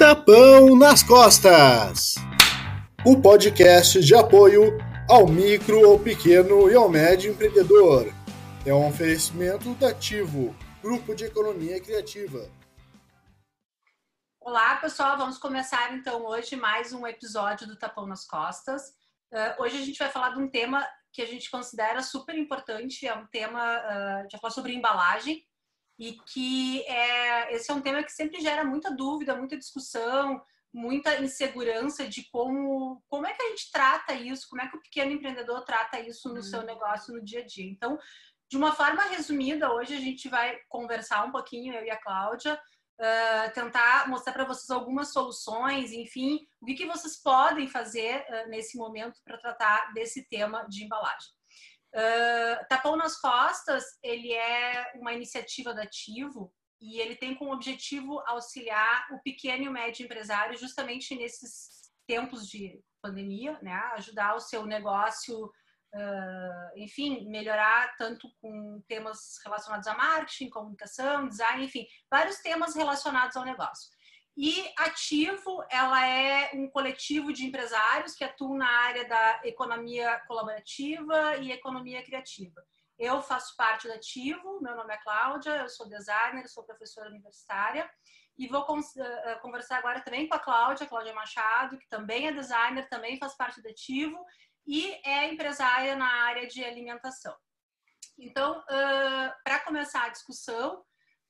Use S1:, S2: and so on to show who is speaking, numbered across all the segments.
S1: Tapão nas Costas o podcast de apoio ao micro, ao pequeno e ao médio empreendedor. É um oferecimento da Ativo, Grupo de Economia Criativa.
S2: Olá, pessoal. Vamos começar então hoje mais um episódio do Tapão nas Costas. Uh, hoje a gente vai falar de um tema que a gente considera super importante. É um tema, uh, a sobre embalagem e que é, esse é um tema que sempre gera muita dúvida, muita discussão, muita insegurança de como, como é que a gente trata isso, como é que o pequeno empreendedor trata isso no uhum. seu negócio no dia a dia. Então, de uma forma resumida, hoje a gente vai conversar um pouquinho, eu e a Cláudia, uh, tentar mostrar para vocês algumas soluções, enfim, o que, que vocês podem fazer uh, nesse momento para tratar desse tema de embalagem. Uh, Tapão nas Costas, ele é uma iniciativa da Ativo e ele tem como objetivo auxiliar o pequeno e o médio empresário justamente nesses tempos de pandemia, né? Ajudar o seu negócio, uh, enfim, melhorar tanto com temas relacionados a marketing, comunicação, design, enfim, vários temas relacionados ao negócio. E Ativo, ela é um coletivo de empresários que atuam na área da economia colaborativa e economia criativa. Eu faço parte do Ativo, meu nome é Cláudia, eu sou designer, sou professora universitária e vou eh, conversar agora também com a Cláudia, Cláudia Machado, que também é designer, também faz parte do Ativo e é empresária na área de alimentação. Então, para começar a discussão,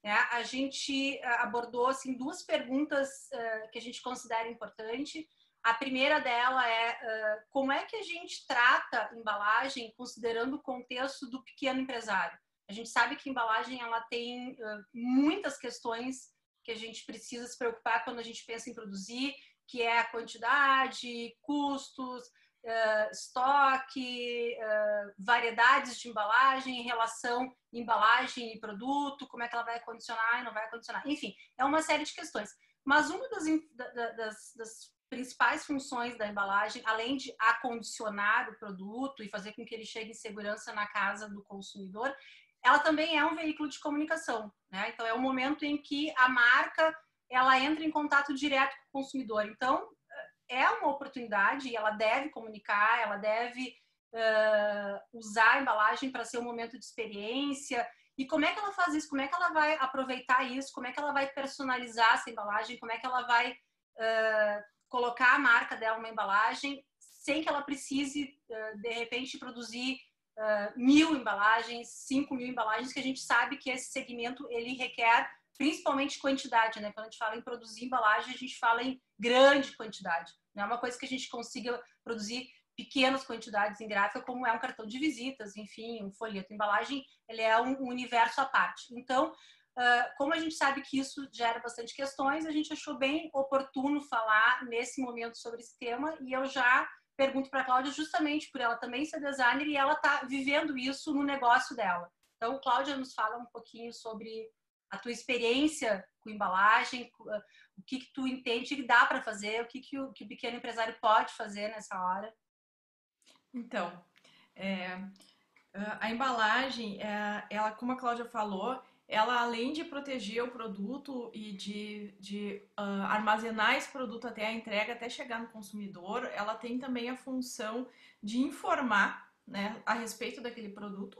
S2: né? A gente eh, abordou assim, duas perguntas uh, que a gente considera importante. A primeira dela é uh, como é que a gente trata embalagem considerando o contexto do pequeno empresário. A gente sabe que embalagem ela tem uh, muitas questões que a gente precisa se preocupar quando a gente pensa em produzir, que é a quantidade, custos, estoque, variedades de embalagem em relação embalagem e produto, como é que ela vai acondicionar e não vai acondicionar. Enfim, é uma série de questões. Mas uma das, das, das principais funções da embalagem, além de acondicionar o produto e fazer com que ele chegue em segurança na casa do consumidor, ela também é um veículo de comunicação. Né? Então, é o momento em que a marca ela entra em contato direto com o consumidor. Então, é uma oportunidade e ela deve comunicar, ela deve uh, usar a embalagem para ser um momento de experiência. E como é que ela faz isso? Como é que ela vai aproveitar isso? Como é que ela vai personalizar essa embalagem? Como é que ela vai uh, colocar a marca dela numa embalagem sem que ela precise, uh, de repente, produzir mil embalagens, cinco mil embalagens, que a gente sabe que esse segmento ele requer principalmente quantidade, né? Quando a gente fala em produzir embalagem, a gente fala em grande quantidade. Não é uma coisa que a gente consiga produzir pequenas quantidades em gráfica, como é um cartão de visitas, enfim, um folheto. embalagem, ele é um, universo à parte. Então, uh, como a gente sabe que isso gera bastante questões, a gente achou bem oportuno falar nesse momento sobre esse tema e eu já pergunto para a Cláudia justamente por ela também ser designer e ela está vivendo isso no negócio dela. Então, Cláudia nos fala um pouquinho sobre a tua experiência com embalagem, o que, que tu entende que dá para fazer, o que, que o, que o pequeno empresário pode fazer nessa hora?
S3: Então, é, a embalagem, é, ela, como a Cláudia falou, ela além de proteger o produto e de, de uh, armazenar esse produto até a entrega, até chegar no consumidor, ela tem também a função de informar né, a respeito daquele produto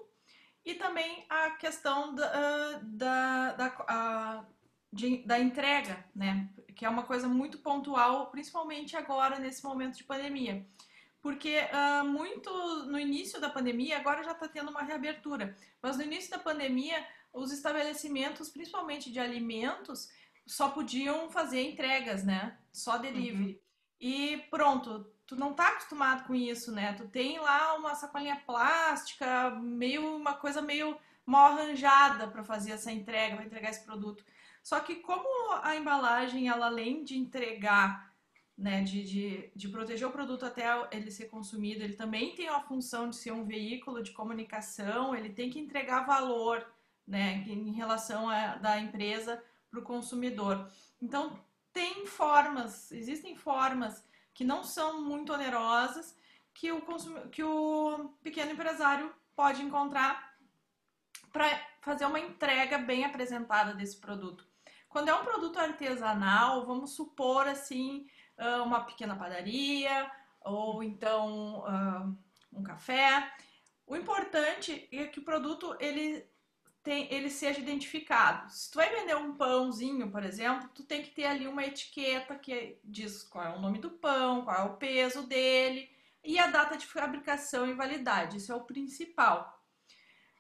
S3: e também a questão da, da, da, de, da entrega, né? Que é uma coisa muito pontual, principalmente agora nesse momento de pandemia. Porque uh, muito no início da pandemia, agora já está tendo uma reabertura, mas no início da pandemia, os estabelecimentos, principalmente de alimentos, só podiam fazer entregas, né? Só delivery. Uhum. E pronto, tu não tá acostumado com isso, né? Tu tem lá uma sacolinha plástica, meio uma coisa meio mal arranjada para fazer essa entrega, para entregar esse produto. Só que como a embalagem, ela além de entregar, né, de, de, de proteger o produto até ele ser consumido, ele também tem a função de ser um veículo de comunicação, ele tem que entregar valor, né, em relação a, da empresa para o consumidor. Então, tem formas, existem formas que não são muito onerosas, que o, consum... que o pequeno empresário pode encontrar para fazer uma entrega bem apresentada desse produto. Quando é um produto artesanal, vamos supor assim, uma pequena padaria ou então uh, um café. O importante é que o produto ele tem, ele seja identificado. Se tu vai vender um pãozinho, por exemplo, tu tem que ter ali uma etiqueta que diz qual é o nome do pão, qual é o peso dele e a data de fabricação e validade. Isso é o principal.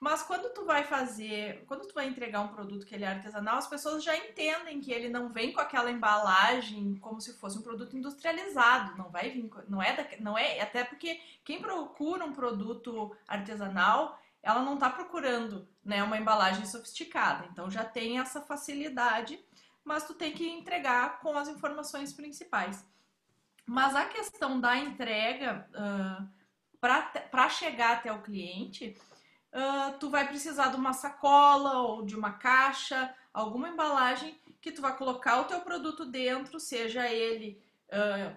S3: Mas quando tu vai fazer, quando tu vai entregar um produto que ele é artesanal, as pessoas já entendem que ele não vem com aquela embalagem como se fosse um produto industrializado, não vai vir, não é, da, não é, até porque quem procura um produto artesanal, ela não está procurando, né, uma embalagem sofisticada. Então já tem essa facilidade, mas tu tem que entregar com as informações principais. Mas a questão da entrega uh, para chegar até o cliente, uh, tu vai precisar de uma sacola ou de uma caixa, alguma embalagem que tu vai colocar o teu produto dentro, seja ele uh,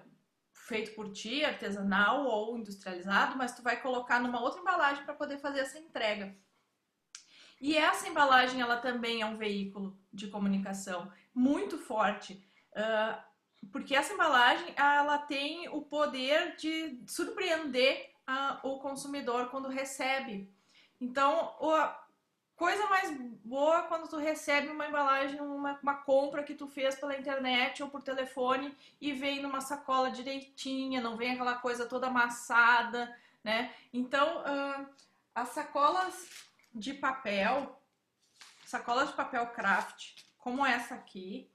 S3: feito por ti, artesanal ou industrializado, mas tu vai colocar numa outra embalagem para poder fazer essa entrega. E essa embalagem, ela também é um veículo de comunicação muito forte, uh, porque essa embalagem, ela tem o poder de surpreender o consumidor quando recebe então, a coisa mais boa é quando tu recebe uma embalagem, uma, uma compra que tu fez pela internet ou por telefone e vem numa sacola direitinha, não vem aquela coisa toda amassada, né? Então, uh, as sacolas de papel, sacolas de papel craft, como essa aqui,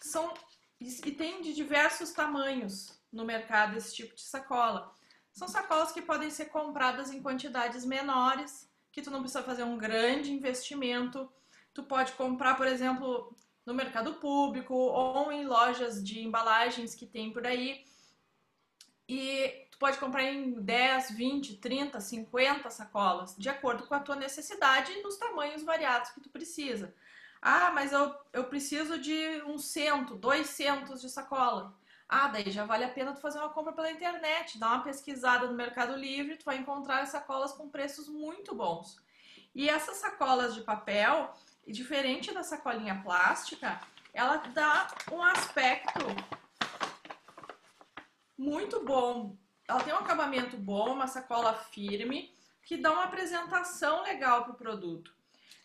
S3: são e tem de diversos tamanhos no mercado esse tipo de sacola. São sacolas que podem ser compradas em quantidades menores, que tu não precisa fazer um grande investimento. Tu pode comprar, por exemplo, no mercado público ou em lojas de embalagens que tem por aí. E tu pode comprar em 10, 20, 30, 50 sacolas, de acordo com a tua necessidade e nos tamanhos variados que tu precisa. Ah, mas eu, eu preciso de um cento, dois centos de sacola. Ah, daí já vale a pena tu fazer uma compra pela internet, dar uma pesquisada no Mercado Livre, tu vai encontrar sacolas com preços muito bons. E essas sacolas de papel, diferente da sacolinha plástica, ela dá um aspecto muito bom. Ela tem um acabamento bom, uma sacola firme, que dá uma apresentação legal para o produto.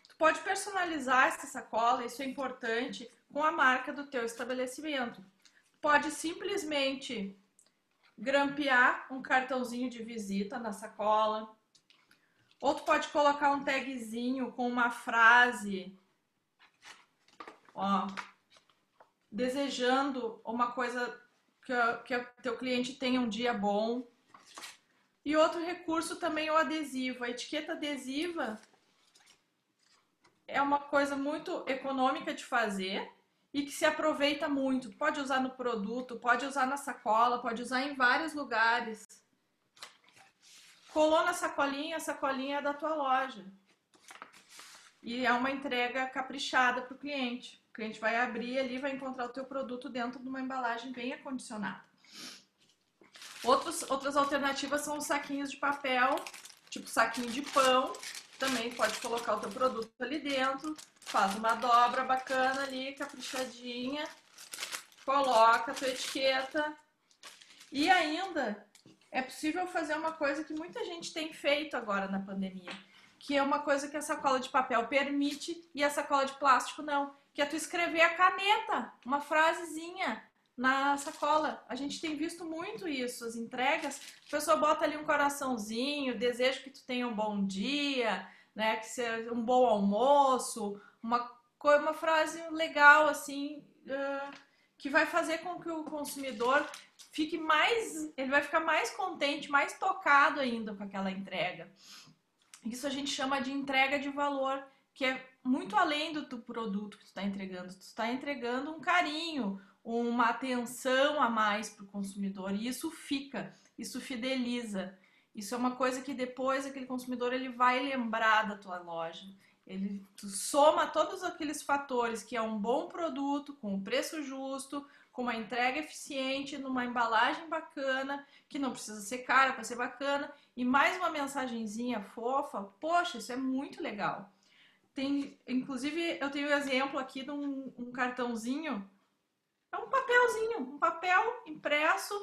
S3: Tu pode personalizar essa sacola, isso é importante, com a marca do teu estabelecimento pode simplesmente grampear um cartãozinho de visita na sacola. Ou pode colocar um tagzinho com uma frase, ó, desejando uma coisa que, que o teu cliente tenha um dia bom. E outro recurso também é o adesivo. A etiqueta adesiva é uma coisa muito econômica de fazer e que se aproveita muito. Pode usar no produto, pode usar na sacola, pode usar em vários lugares. Colou na sacolinha, a sacolinha é da tua loja. E é uma entrega caprichada para o cliente. O cliente vai abrir ali, vai encontrar o teu produto dentro de uma embalagem bem acondicionada. Outros, outras alternativas são os saquinhos de papel, tipo saquinho de pão. Também pode colocar o teu produto ali dentro faz uma dobra bacana ali, caprichadinha, coloca a tua etiqueta. E ainda é possível fazer uma coisa que muita gente tem feito agora na pandemia, que é uma coisa que a sacola de papel permite e a sacola de plástico não, que é tu escrever a caneta, uma frasezinha na sacola. A gente tem visto muito isso, as entregas, a pessoa bota ali um coraçãozinho, desejo que tu tenha um bom dia, né, que seja um bom almoço, uma, uma frase legal, assim, uh, que vai fazer com que o consumidor fique mais, ele vai ficar mais contente, mais tocado ainda com aquela entrega. Isso a gente chama de entrega de valor, que é muito além do, produto que tu está entregando. Tu está entregando um carinho, uma atenção a mais para o consumidor e isso fica, isso fideliza. Isso é uma coisa que depois aquele consumidor ele vai lembrar da tua loja. Ele soma todos aqueles fatores que é um bom produto, com um preço justo, com uma entrega eficiente, numa embalagem bacana, que não precisa ser cara para ser bacana, e mais uma mensagenzinha fofa. Poxa, isso é muito legal. tem, inclusive, eu tenho um exemplo aqui de um, um cartãozinho. É um papelzinho, um papel impresso.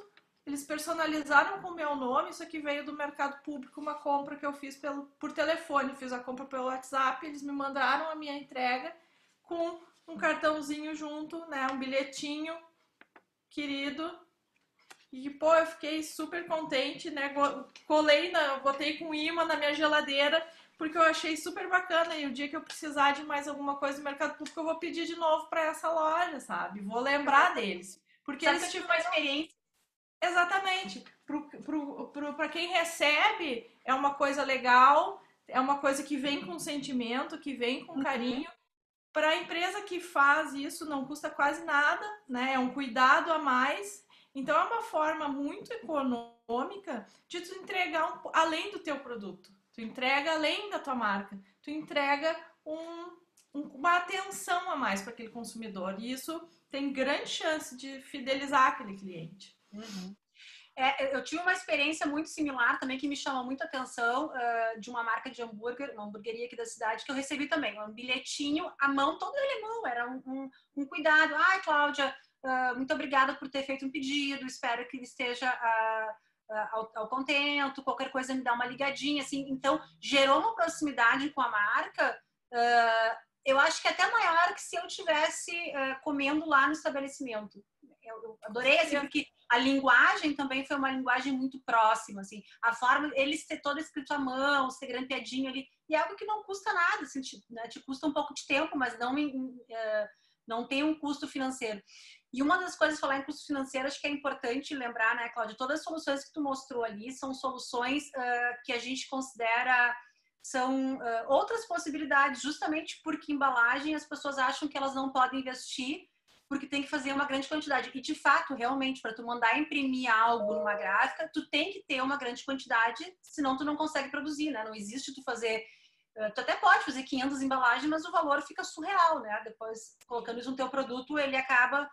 S3: Eles personalizaram com o meu nome. Isso aqui veio do mercado público, uma compra que eu fiz pelo, por telefone. Fiz a compra pelo WhatsApp. Eles me mandaram a minha entrega com um cartãozinho junto, né? Um bilhetinho querido. E, pô, eu fiquei super contente, né? Colei, na, botei com imã na minha geladeira porque eu achei super bacana e o dia que eu precisar de mais alguma coisa no mercado público, eu vou pedir de novo para essa loja, sabe? Vou lembrar deles. Porque
S2: eles tiveram uma experiência.
S3: Exatamente. Para quem recebe, é uma coisa legal, é uma coisa que vem com sentimento, que vem com uhum. carinho. Para a empresa que faz isso, não custa quase nada, né? É um cuidado a mais. Então, é uma forma muito econômica de tu entregar um, além do teu produto. Tu entrega além da tua marca, tu entrega um, um, uma atenção a mais para aquele consumidor. E isso tem grande chance de fidelizar aquele cliente.
S2: Uhum. É, eu tive uma experiência muito similar também que me chamou muita atenção uh, de uma marca de hambúrguer, uma hamburgueria aqui da cidade, que eu recebi também. Um bilhetinho, a mão todo alemão, era um, um, um cuidado. Ai, Cláudia, uh, muito obrigada por ter feito um pedido, espero que ele esteja. Uh, ao, ao, contento, qualquer coisa me dá uma ligadinha, assim. Então, gerou uma proximidade com a marca, uh, eu acho que até maior que se eu tivesse uh, comendo lá no estabelecimento. Eu, eu adorei, assim, porque a linguagem também foi uma linguagem muito próxima, assim. A forma, eles ter todo escrito à mão, ser grampeadinho ali, e é algo que não custa nada, assim, te, né, te custa um pouco de tempo, mas não, uh, não tem um custo financeiro. E uma das coisas, falar em custo financeiro, acho que é importante lembrar, né, Cláudia? Todas as soluções que tu mostrou ali são soluções uh, que a gente considera são uh, outras possibilidades, justamente porque embalagem as pessoas acham que elas não podem investir porque tem que fazer uma grande quantidade. E de fato, realmente, para tu mandar imprimir algo numa gráfica, tu tem que ter uma grande quantidade, senão tu não consegue produzir, né? Não existe tu fazer Tu até pode fazer 500 embalagens, mas o valor fica surreal, né? Depois, colocando isso no teu produto, ele acaba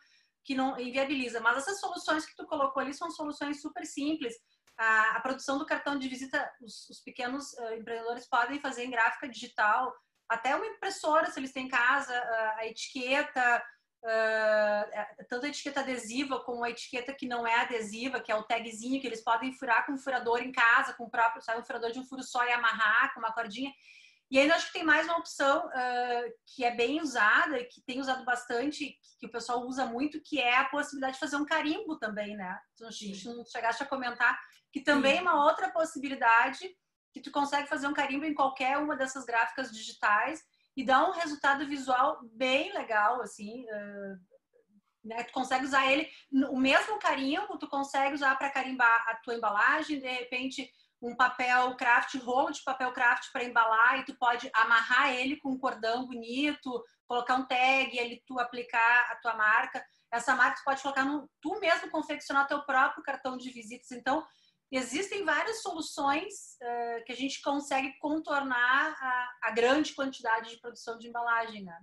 S2: que não inviabiliza. Mas essas soluções que tu colocou ali são soluções super simples. A, a produção do cartão de visita, os, os pequenos uh, empreendedores podem fazer em gráfica digital, até uma impressora, se eles têm em casa, uh, a etiqueta, uh, tanto a etiqueta adesiva como a etiqueta que não é adesiva, que é o tagzinho que eles podem furar com um furador em casa, com o próprio, sabe, um furador de um furo só e amarrar com uma cordinha. E ainda acho que tem mais uma opção uh, que é bem usada, que tem usado bastante, que o pessoal usa muito, que é a possibilidade de fazer um carimbo também, né? Tu não, não chegaste a comentar, que também Sim. é uma outra possibilidade, que tu consegue fazer um carimbo em qualquer uma dessas gráficas digitais e dá um resultado visual bem legal, assim. Uh, né? Tu consegue usar ele, o mesmo carimbo, tu consegue usar para carimbar a tua embalagem, de repente um papel craft, rolo de papel craft para embalar e tu pode amarrar ele com um cordão bonito, colocar um tag, ele tu aplicar a tua marca. Essa marca tu pode colocar no tu mesmo confeccionar teu próprio cartão de visitas. Então, existem várias soluções uh, que a gente consegue contornar a, a, grande quantidade de produção de embalagem, né?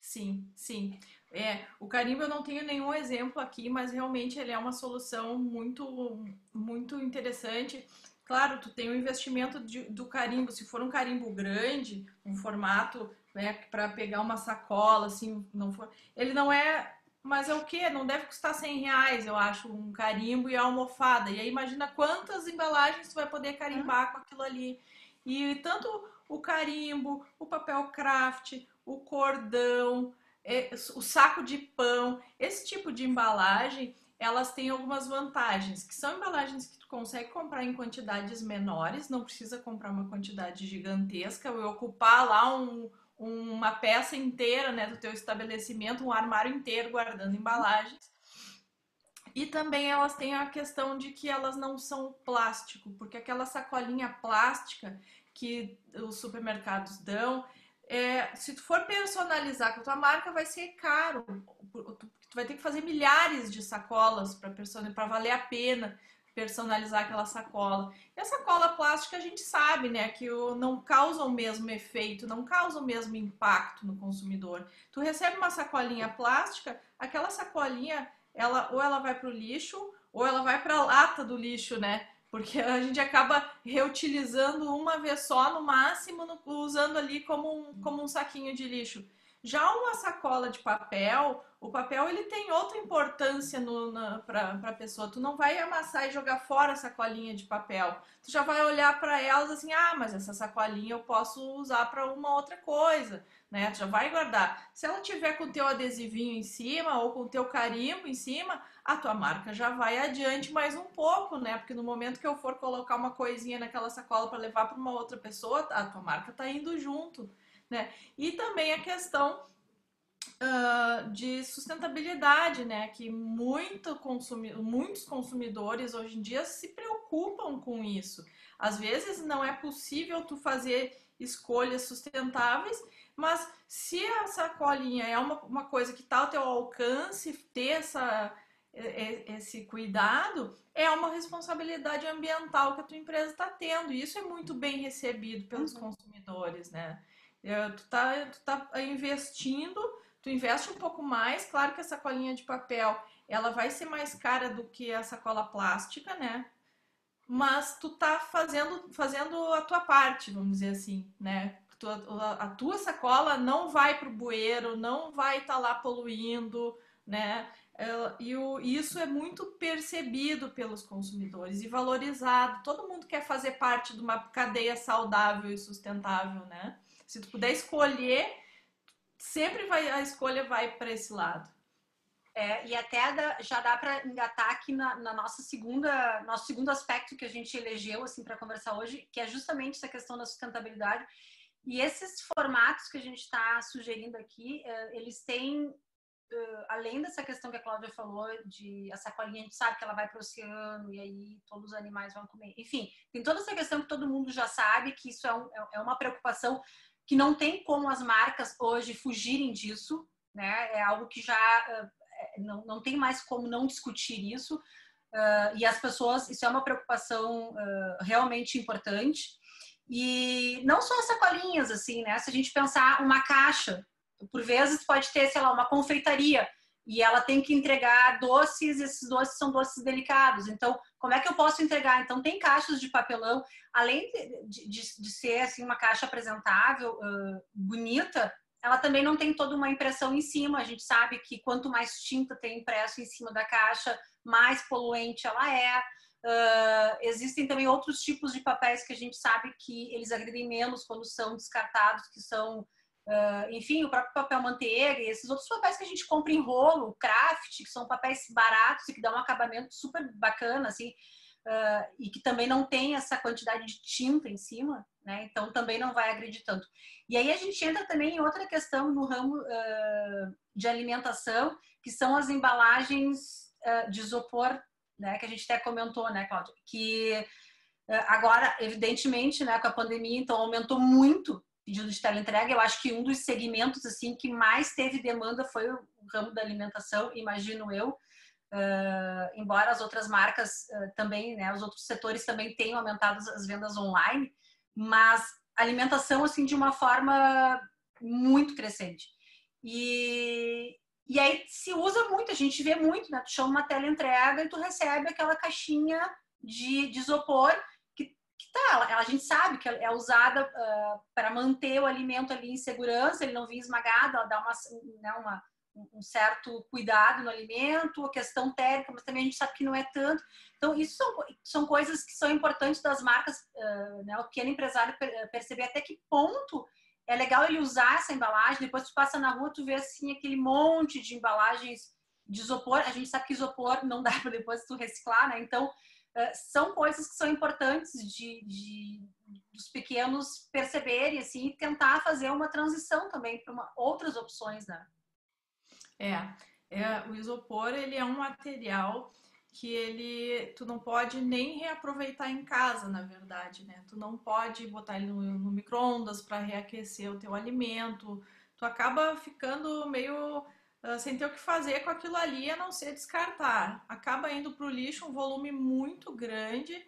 S3: Sim, sim. É, o carimbo eu não tenho nenhum exemplo aqui, mas realmente ele é uma solução muito, muito interessante. Claro, tu tem o investimento de, do carimbo, se for um carimbo grande, um formato né, para pegar uma sacola, assim, não for, ele não é, mas é o que? Não deve custar 100 reais, eu acho, um carimbo e a almofada. E aí imagina quantas embalagens tu vai poder carimbar com aquilo ali. E tanto o carimbo, o papel craft, o cordão, é, o saco de pão, esse tipo de embalagem, elas têm algumas vantagens, que são embalagens que tu consegue comprar em quantidades menores, não precisa comprar uma quantidade gigantesca ou ocupar lá um, uma peça inteira né, do teu estabelecimento, um armário inteiro guardando embalagens. E também elas têm a questão de que elas não são plástico, porque aquela sacolinha plástica que os supermercados dão, é, se tu for personalizar com a tua marca, vai ser caro. Tu, vai ter que fazer milhares de sacolas para valer a pena personalizar aquela sacola. E a sacola plástica a gente sabe, né, que não causa o mesmo efeito, não causa o mesmo impacto no consumidor. Tu recebe uma sacolinha plástica, aquela sacolinha, ela ou ela vai para o lixo ou ela vai para a lata do lixo, né? Porque a gente acaba reutilizando uma vez só, no máximo, usando ali como um, como um saquinho de lixo. Já uma sacola de papel, o papel ele tem outra importância para a pessoa. Tu não vai amassar e jogar fora a sacolinha de papel. Tu já vai olhar para elas assim, ah, mas essa sacolinha eu posso usar para uma outra coisa, né? Tu já vai guardar. Se ela tiver com o teu adesivinho em cima ou com o teu carimbo em cima, a tua marca já vai adiante mais um pouco, né? Porque no momento que eu for colocar uma coisinha naquela sacola para levar para uma outra pessoa, a tua marca está indo junto né? E também a questão uh, de sustentabilidade, né? Que muito consumi muitos consumidores hoje em dia se preocupam com isso. Às vezes não é possível tu fazer escolhas sustentáveis, mas se a sacolinha é uma, uma coisa que está ao teu alcance, ter essa, esse cuidado, é uma responsabilidade ambiental que a tua empresa está tendo. E isso é muito bem recebido pelos uhum. consumidores, né? É, tu, tá, tu tá investindo, tu investe um pouco mais, claro que a sacolinha de papel ela vai ser mais cara do que a sacola plástica, né? Mas tu tá fazendo, fazendo a tua parte, vamos dizer assim, né? a tua sacola não vai para o bueiro, não vai estar tá lá poluindo, né? E o, isso é muito percebido pelos consumidores e valorizado. Todo mundo quer fazer parte de uma cadeia saudável e sustentável, né? Se tu puder escolher, sempre vai a escolha vai para esse lado.
S2: É, e até já dá para engatar aqui na, na, nossa segunda, nosso segundo aspecto que a gente elegeu assim para conversar hoje, que é justamente essa questão da sustentabilidade. E esses formatos que a gente está sugerindo aqui, é, eles têm Uh, além dessa questão que a Cláudia falou de a sacolinha, a gente sabe que ela vai para o oceano e aí todos os animais vão comer. Enfim, tem toda essa questão que todo mundo já sabe que isso é, um, é, é uma preocupação que não tem como as marcas hoje fugirem disso, né? É algo que já uh, não, não tem mais como não discutir isso. Uh, e as pessoas, isso é uma preocupação uh, realmente importante. E não só as sacolinhas, assim, né? Se a gente pensar uma caixa, por vezes pode ter, sei lá, uma confeitaria e ela tem que entregar doces, esses doces são doces delicados. Então, como é que eu posso entregar? Então, tem caixas de papelão, além de, de, de ser assim, uma caixa apresentável, uh, bonita, ela também não tem toda uma impressão em cima. A gente sabe que quanto mais tinta tem impresso em cima da caixa, mais poluente ela é. Uh, existem também outros tipos de papéis que a gente sabe que eles agredem menos quando são descartados, que são Uh, enfim, o próprio papel manteiga e esses outros papéis que a gente compra em rolo, craft, que são papéis baratos e que dão um acabamento super bacana, assim, uh, e que também não tem essa quantidade de tinta em cima, né? Então também não vai agredir tanto. E aí a gente entra também em outra questão no ramo uh, de alimentação, que são as embalagens de isopor, né? Que a gente até comentou, né, Cláudia? Que agora, evidentemente, né, com a pandemia, então aumentou muito pedido de teleentrega. Eu acho que um dos segmentos assim que mais teve demanda foi o ramo da alimentação, imagino eu. Uh, embora as outras marcas uh, também, né, os outros setores também tenham aumentado as vendas online, mas alimentação assim de uma forma muito crescente. E, e aí se usa muito, a gente vê muito, né? Tu chama uma tela entrega e tu recebe aquela caixinha de, de isopor que tá, a gente sabe que é usada uh, para manter o alimento ali em segurança, ele não vir esmagado, ela dá uma, né, uma, um certo cuidado no alimento, a questão térmica, mas também a gente sabe que não é tanto. Então, isso são, são coisas que são importantes das marcas, uh, né, o pequeno empresário perceber até que ponto é legal ele usar essa embalagem, depois tu passa na rua, tu vê assim aquele monte de embalagens de isopor, a gente sabe que isopor não dá para depois tu reciclar, né? Então, são coisas que são importantes de, de dos pequenos perceberem assim e tentar fazer uma transição também para outras opções, né?
S3: É, é, o isopor ele é um material que ele tu não pode nem reaproveitar em casa, na verdade, né? Tu não pode botar ele no, no micro-ondas para reaquecer o teu alimento. Tu acaba ficando meio uh, sem ter o que fazer com aquilo ali a não ser descartar. Acaba indo para o lixo um volume muito grande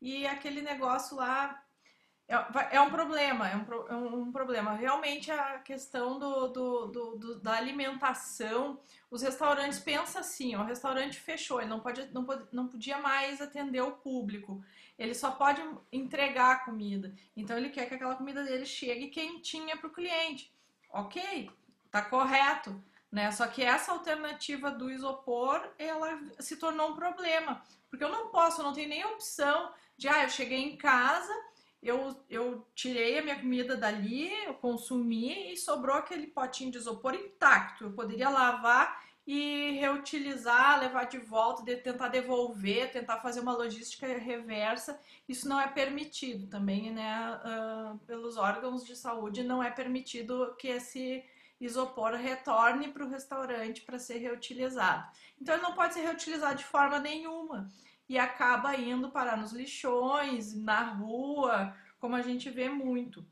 S3: e aquele negócio lá é, é um problema, é um, é um problema. Realmente a questão do, do, do, do, da alimentação, os restaurantes pensam assim, ó, o restaurante fechou, ele não, pode, não, pode, não podia mais atender o público, ele só pode entregar a comida. Então ele quer que aquela comida dele chegue quentinha para o cliente. Ok, tá correto. Né? Só que essa alternativa do isopor, ela se tornou um problema. Porque eu não posso, não tenho nem opção de, ah, eu cheguei em casa, eu, eu tirei a minha comida dali, eu consumi e sobrou aquele potinho de isopor intacto. Eu poderia lavar e reutilizar, levar de volta, de, tentar devolver, tentar fazer uma logística reversa. Isso não é permitido também, né? Uh, pelos órgãos de saúde, não é permitido que esse isopor retorne para o restaurante para ser reutilizado. Então, ele não pode ser reutilizado de forma nenhuma e acaba indo parar nos lixões, na rua, como a gente vê muito.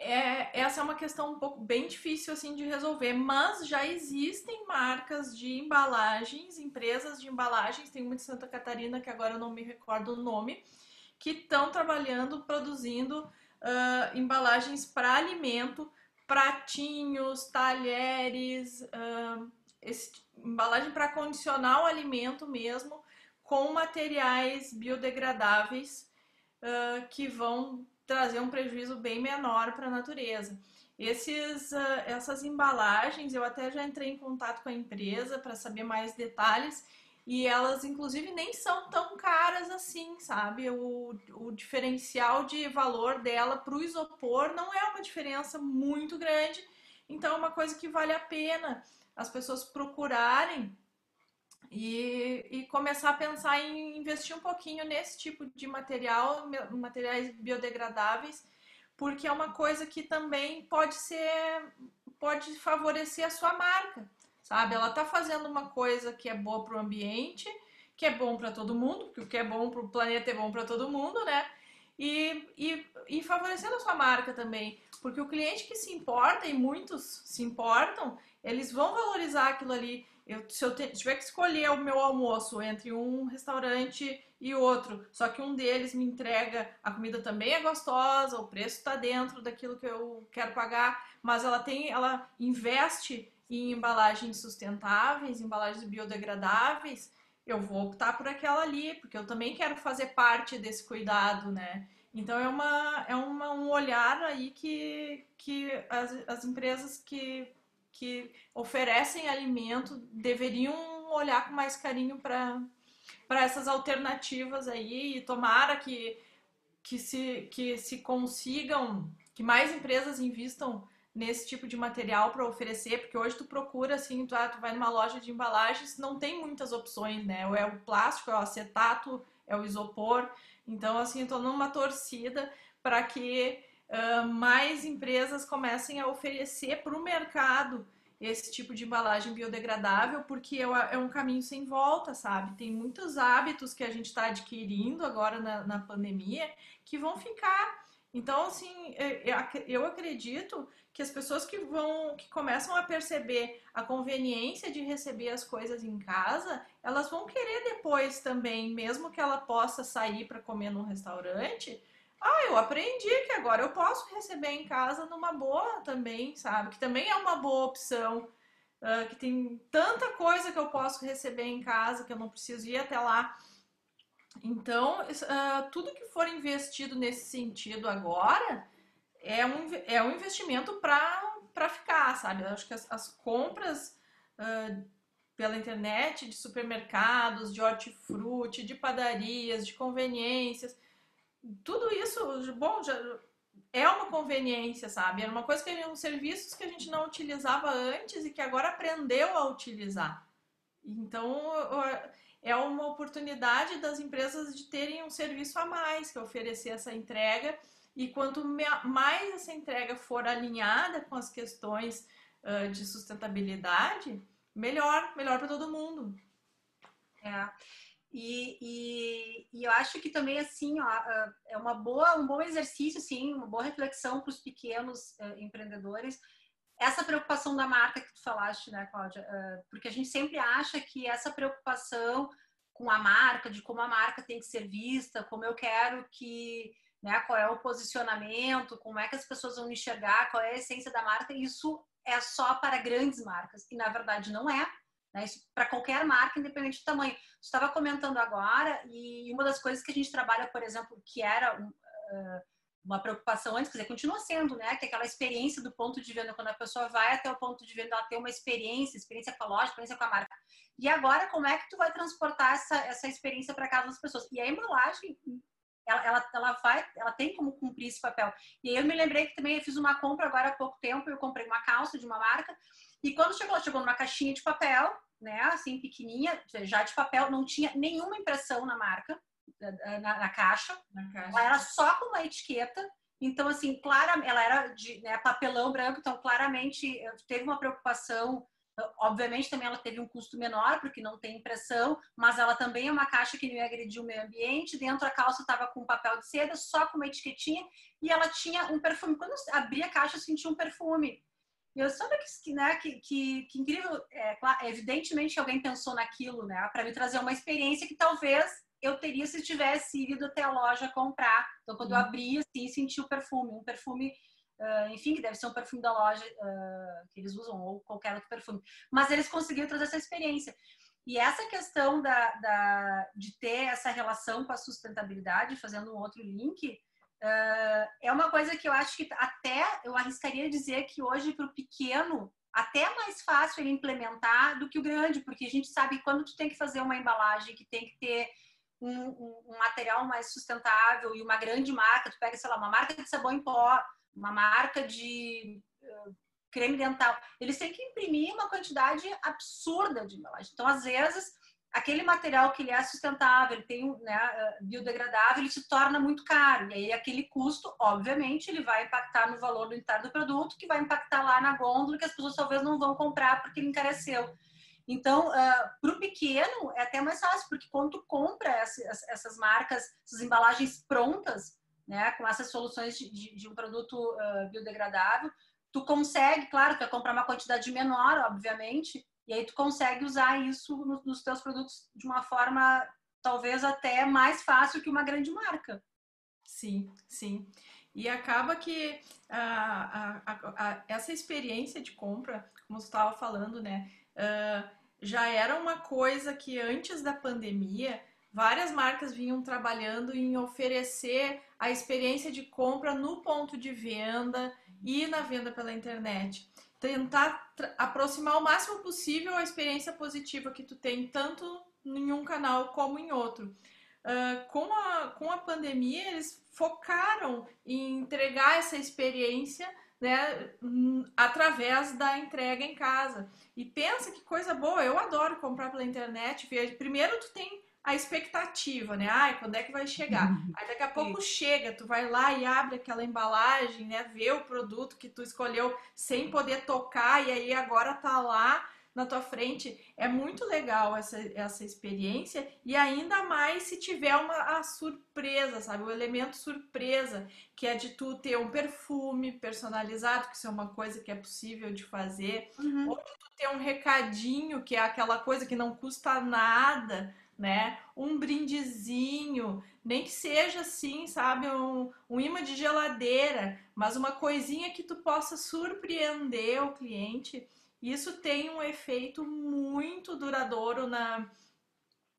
S3: É, essa é uma questão um pouco bem difícil assim de resolver, mas já existem marcas de embalagens, empresas de embalagens, tem uma de Santa Catarina que agora eu não me recordo o nome, que estão trabalhando, produzindo uh, embalagens para alimento, pratinhos, talheres, uh, esse, embalagem para condicionar o alimento mesmo, com materiais biodegradáveis uh, que vão trazer um prejuízo bem menor para a natureza. Esses, uh, essas embalagens, eu até já entrei em contato com a empresa para saber mais detalhes e elas, inclusive, nem são tão caras assim, sabe? O, o diferencial de valor dela para o isopor não é uma diferença muito grande, então é uma coisa que vale a pena as pessoas procurarem e, e, começar a pensar em investir um pouquinho nesse tipo de material, materiais biodegradáveis, porque é uma coisa que também pode ser, pode favorecer a sua marca, sabe? Ela está fazendo uma coisa que é boa para o ambiente, que é bom para todo mundo, porque o que é bom para o planeta é bom para todo mundo, né? E, e, e favorecendo a sua marca também, porque o cliente que se importa, e muitos se importam, eles vão valorizar aquilo ali eu, se eu tiver que escolher o meu almoço entre um restaurante e outro, só que um deles me entrega a comida também é gostosa, o preço está dentro daquilo que eu quero pagar, mas ela tem, ela investe em embalagens sustentáveis, embalagens biodegradáveis, eu vou optar por aquela ali, porque eu também quero fazer parte desse cuidado, né? Então é, uma, é uma, um olhar aí que, que as, as empresas que que oferecem alimento deveriam olhar com mais carinho para essas alternativas aí e tomara que, que, se, que se consigam, que mais empresas invistam nesse tipo de material para oferecer, porque hoje tu procura assim, tu, ah, tu vai numa loja de embalagens, não tem muitas opções, né? Ou é o plástico, é o acetato, é o isopor. Então, assim, estou numa torcida para que uh, mais empresas comecem a oferecer para o mercado esse tipo de embalagem biodegradável, porque é, é um caminho sem volta, sabe? Tem muitos hábitos que a gente está adquirindo agora na, na pandemia que vão ficar. Então, assim, é, é, eu acredito que as pessoas que vão, que começam a perceber a conveniência de receber as coisas em casa, elas vão querer depois também, mesmo que ela possa sair para comer num restaurante, ah, eu aprendi que agora eu posso receber em casa numa boa também, sabe? Que também é uma boa opção. Uh, que tem tanta coisa que eu posso receber em casa que eu não preciso ir até lá. Então, uh, tudo que for investido nesse sentido agora é um, é um investimento para ficar, sabe? Eu acho que as, as compras uh, pela internet de supermercados, de hortifruti, de padarias, de conveniências tudo isso, bom, já é uma conveniência, sabe? Era uma coisa que eram serviços que a gente não utilizava antes e que agora aprendeu a utilizar. Então, é uma oportunidade das empresas de terem um serviço a mais, que é oferecer essa entrega. E quanto mais essa entrega for alinhada com as questões uh, de sustentabilidade, melhor, melhor para todo mundo.
S2: É. E, e, e, eu acho que também assim ó, é uma boa um bom exercício sim uma boa reflexão para os pequenos uh, empreendedores essa preocupação da marca que tu falaste né Cláudia uh, porque a gente sempre acha que essa preocupação com a marca de como a marca tem que ser vista como eu quero que né? Qual é o posicionamento, como é que as pessoas vão enxergar, qual é a essência da marca. Isso é só para grandes marcas e na verdade não é. Né? Isso para qualquer marca, independente do tamanho. Estava comentando agora e uma das coisas que a gente trabalha, por exemplo, que era uh, uma preocupação antes, quer dizer, continua sendo, né? Que aquela experiência do ponto de venda, quando a pessoa vai até o ponto de venda, ela tem uma experiência, experiência com a loja, experiência com a marca. E agora, como é que tu vai transportar essa, essa experiência para casa das pessoas? E a embalagem, ela, ela, ela, vai, ela tem como cumprir esse papel. E aí eu me lembrei que também eu fiz uma compra agora há pouco tempo, eu comprei uma calça de uma marca, e quando chegou, ela chegou numa caixinha de papel, né, assim, pequenininha, já de papel, não tinha nenhuma impressão na marca, na, na, caixa. na caixa. Ela era só com uma etiqueta. Então, assim, clara, ela era de né, papelão branco, então claramente eh, teve uma preocupação. Obviamente, também ela teve um custo menor, porque não tem impressão, mas ela também é uma caixa que não ia agredir o meio ambiente. Dentro a calça estava com papel de seda, só com uma etiquetinha, e ela tinha um perfume. Quando eu abri a caixa, eu senti um perfume. E eu soube que, né, que, que, que incrível, é, claro, evidentemente alguém pensou naquilo, né, para me trazer uma experiência que talvez eu teria se tivesse ido até a loja comprar. Então, quando eu uhum. abri, assim, senti o perfume, um perfume, uh, enfim, que deve ser um perfume da loja uh, que eles usam, ou qualquer outro perfume. Mas eles conseguiram trazer essa experiência. E essa questão da, da, de ter essa relação com a sustentabilidade, fazendo um outro link, uh, é uma coisa que eu acho que até eu arriscaria dizer que hoje para o pequeno até é mais fácil ele implementar do que o grande, porque a gente sabe que quando tu tem que fazer uma embalagem que tem que ter um, um, material mais sustentável e uma grande marca, tu pega, sei lá, uma marca de sabão em pó, uma marca de uh, creme dental, eles têm que imprimir uma quantidade absurda de embalagem. Então, às vezes, aquele material que ele é sustentável, ele tem né, biodegradável, ele se torna muito caro. E aí aquele custo, obviamente, ele vai impactar no valor unitário do produto, que vai impactar lá na gôndola, que as pessoas talvez não vão comprar porque ele encareceu. Então, uh, ah, para o pequeno é até mais fácil, porque quando tu compra essas, essas marcas, essas embalagens prontas, né, com essas soluções de, de, de um produto uh, biodegradável, tu consegue, claro, tu vai comprar uma quantidade menor, obviamente, e aí tu consegue usar isso nos, nos teus produtos de uma forma talvez até mais fácil que uma grande marca.
S3: Sim, sim. E acaba que a, a, a, essa experiência de compra, como você estava falando, né? Uh, já era uma coisa que antes da pandemia várias marcas vinham trabalhando em oferecer a experiência de compra no ponto de venda e na venda pela internet. Tentar aproximar o máximo possível a experiência positiva que tu tem tanto em um canal como em outro. Uh, com, a, com a pandemia, eles focaram em entregar essa experiência né, através da entrega em casa. E pensa que coisa boa, eu adoro comprar pela internet. Primeiro tu tem a expectativa, né? Ai, quando é que vai chegar? Uhum. Aí daqui a pouco chega, tu vai lá e abre aquela embalagem, né? Vê o produto que tu escolheu sem poder tocar e aí agora tá lá na tua frente. É muito legal essa, essa experiência e ainda mais se tiver uma a surpresa, sabe? O elemento surpresa, que é de tu ter um perfume personalizado, que isso é uma coisa que é possível de fazer, uhum. ou de tu ter um recadinho, que é aquela coisa que não custa nada, né? Um brindezinho, nem que seja assim, sabe, um, um imã de geladeira, mas uma coisinha que tu possa surpreender o cliente isso tem um efeito muito duradouro na,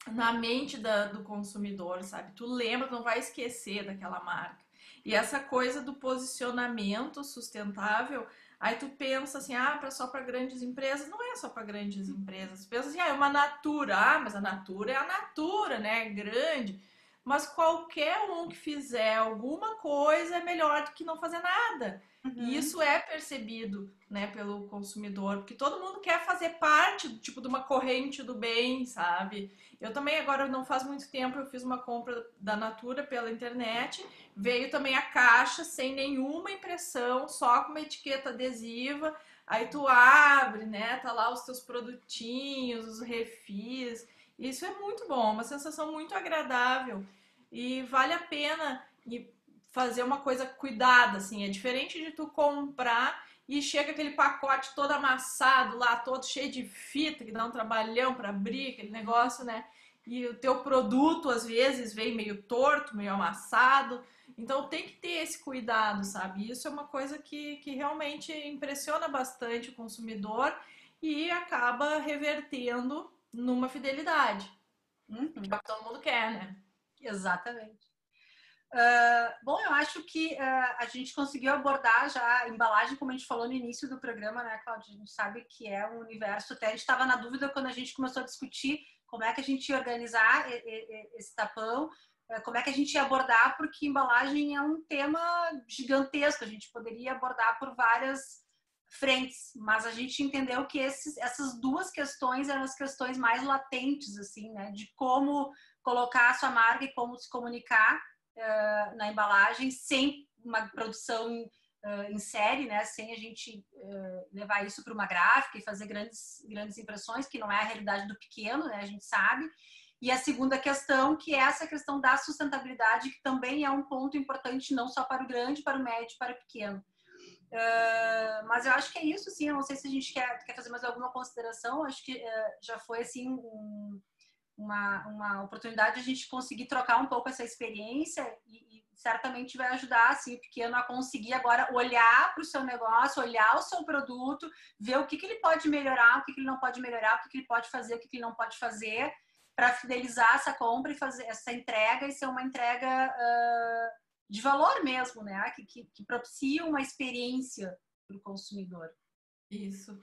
S3: na mente da, do consumidor, sabe? Tu lembra, não vai esquecer daquela marca. E essa coisa do posicionamento sustentável, aí tu pensa assim, ah, para só para grandes empresas, não é só para grandes empresas. Tu pensa assim, ah, é uma Natura, ah, mas a Natura é a Natura, né? É grande. Mas qualquer um que fizer alguma coisa é melhor do que não fazer nada. Uhum. E isso é percebido, né, pelo consumidor, porque todo mundo quer fazer parte, tipo, de uma corrente do bem, sabe? Eu também agora não faz muito tempo eu fiz uma compra da Natura pela internet, veio também a caixa sem nenhuma impressão, só com uma etiqueta adesiva. Aí tu abre, né, tá lá os teus produtinhos, os refis. Isso é muito bom, uma sensação muito agradável e vale a pena fazer uma coisa cuidada, assim. É diferente de tu comprar e chega aquele pacote todo amassado lá, todo cheio de fita, que dá um trabalhão para abrir aquele negócio, né? E o teu produto às vezes vem meio torto, meio amassado. Então tem que ter esse cuidado, sabe? Isso é uma coisa que, que realmente impressiona bastante o consumidor e acaba revertendo numa fidelidade. Uhum. Que todo mundo quer, né?
S2: Exatamente. Uh, bom, eu acho que uh, a gente conseguiu abordar já a embalagem, como a gente falou no início do programa, né, Cláudia? A gente sabe que é um universo. Até a gente estava na dúvida quando a gente começou a discutir como é que a gente ia organizar esse tapão, uh, como é que a gente ia abordar, porque embalagem é um tema gigantesco, a gente poderia abordar por várias frentes, mas a gente entendeu que esses, essas duas questões eram as questões mais latentes, assim, né, de como colocar a sua marca e como se comunicar uh, na embalagem sem uma produção uh, em série, né? Sem a gente uh, levar isso para uma gráfica e fazer grandes, grandes impressões, que não é a realidade do pequeno, né? A gente sabe. E a segunda questão, que é essa questão da sustentabilidade, que também é um ponto importante não só para o grande, para o médio, para o pequeno. Uh, mas eu acho que é isso, sim. Eu não sei se a gente quer, quer fazer mais alguma consideração. Acho que uh, já foi assim um, uma, uma oportunidade de a gente conseguir trocar um pouco essa experiência e, e certamente vai ajudar assim, o pequeno a conseguir agora olhar para o seu negócio, olhar o seu produto, ver o que, que ele pode melhorar, o que, que ele não pode melhorar, o que, que ele pode fazer, o que, que ele não pode fazer, para fidelizar essa compra e fazer essa entrega e ser uma entrega uh, de valor mesmo, né? Que, que, que propicia uma experiência para o consumidor.
S3: Isso.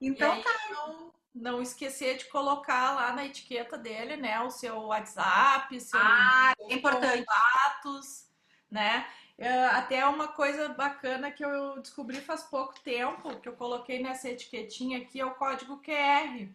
S2: Então, aí, tá.
S3: Não não esquecer de colocar lá na etiqueta dele, né, o seu WhatsApp, seu
S2: ah, é importante.
S3: contatos, né? É, até uma coisa bacana que eu descobri faz pouco tempo, que eu coloquei nessa etiquetinha aqui, é o código QR,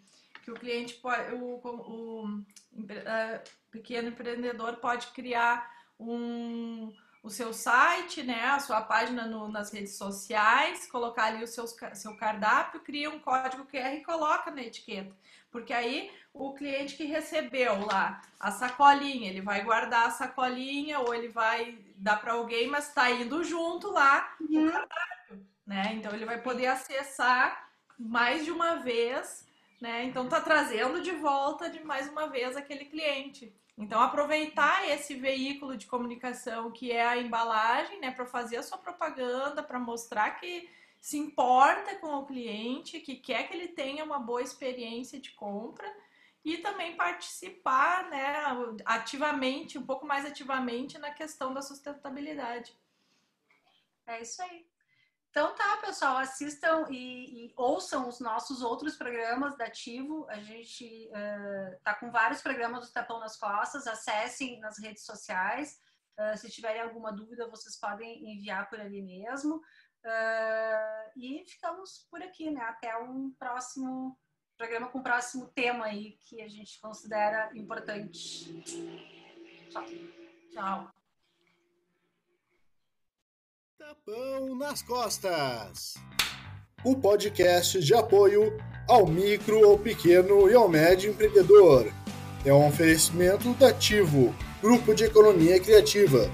S3: que o cliente pode, o, o, o uh, pequeno empreendedor pode criar um o seu site, né, a sua página no, nas redes sociais, colocar ali o seu, seu cardápio, cria um código QR e coloca na etiqueta. Porque aí o cliente que recebeu lá a sacolinha, ele vai guardar a sacolinha ou ele vai dar para alguém, mas está indo junto lá uhum. o cardápio, né? Então ele vai poder acessar mais de uma vez, né? Então tá trazendo de volta de mais uma vez aquele cliente. Então, aproveitar esse veículo de comunicação que é a embalagem, né, para fazer a sua propaganda, para mostrar que se importa com o cliente, que quer que ele tenha uma boa experiência de compra e também participar, né, ativamente, um pouco mais ativamente na questão da sustentabilidade.
S2: É isso aí. Então tá, pessoal, assistam e, e, ouçam os nossos outros programas da Ativo. A gente uh, tá com vários programas do Tapão nas Costas. Acessem nas redes sociais. Uh, se tiverem alguma dúvida, vocês podem enviar por ali mesmo. Uh, e ficamos por aqui, né? Até um próximo programa com o próximo tema aí que a gente considera importante. Tchau. Tchau.
S1: Tapão nas costas. O podcast de apoio ao micro, ao pequeno e ao médio empreendedor. É um oferecimento da Ativo, Grupo de Economia Criativa